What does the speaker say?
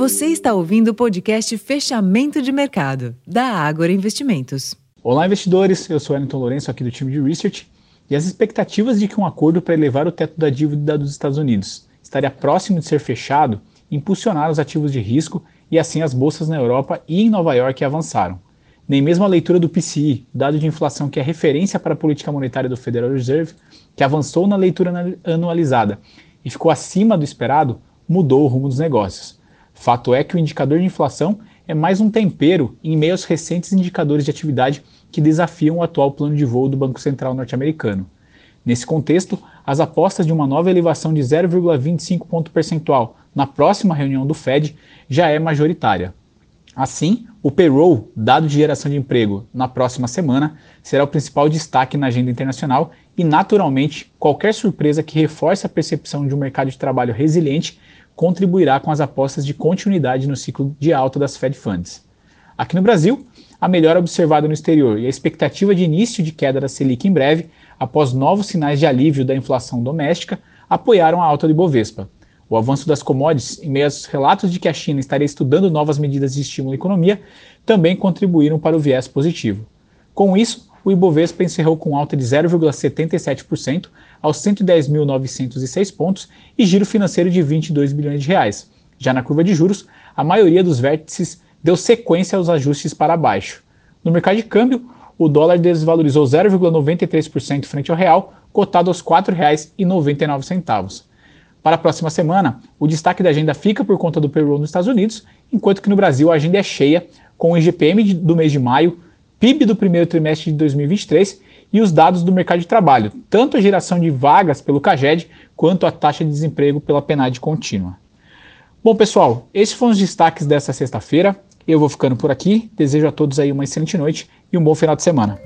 Você está ouvindo o podcast Fechamento de Mercado, da Ágora Investimentos. Olá, investidores. Eu sou Wellington Lourenço, aqui do time de Research. E as expectativas de que um acordo para elevar o teto da dívida dos Estados Unidos estaria próximo de ser fechado impulsionaram os ativos de risco e assim as bolsas na Europa e em Nova York avançaram. Nem mesmo a leitura do PCI, dado de inflação que é referência para a política monetária do Federal Reserve, que avançou na leitura anualizada e ficou acima do esperado, mudou o rumo dos negócios. Fato é que o indicador de inflação é mais um tempero em meio aos recentes indicadores de atividade que desafiam o atual plano de voo do Banco Central norte-americano. Nesse contexto, as apostas de uma nova elevação de 0,25 ponto percentual na próxima reunião do Fed já é majoritária. Assim, o payroll, dado de geração de emprego, na próxima semana, será o principal destaque na agenda internacional e, naturalmente, qualquer surpresa que reforce a percepção de um mercado de trabalho resiliente contribuirá com as apostas de continuidade no ciclo de alta das Fed Funds. Aqui no Brasil, a melhora observada no exterior e a expectativa de início de queda da Selic em breve, após novos sinais de alívio da inflação doméstica, apoiaram a alta do Ibovespa. O avanço das commodities, em meio aos relatos de que a China estaria estudando novas medidas de estímulo à economia, também contribuíram para o viés positivo. Com isso, o Ibovespa encerrou com alta de 0,77% aos 110.906 pontos e giro financeiro de 22 bilhões de reais. Já na curva de juros, a maioria dos vértices deu sequência aos ajustes para baixo. No mercado de câmbio, o dólar desvalorizou 0,93% frente ao real, cotado aos R$ 4,99. Para a próxima semana, o destaque da agenda fica por conta do payroll nos Estados Unidos, enquanto que no Brasil a agenda é cheia, com o IGPM do mês de maio, PIB do primeiro trimestre de 2023 e os dados do mercado de trabalho, tanto a geração de vagas pelo CAGED quanto a taxa de desemprego pela PNAD contínua. Bom, pessoal, esses foram os destaques dessa sexta-feira. Eu vou ficando por aqui. Desejo a todos aí uma excelente noite e um bom final de semana.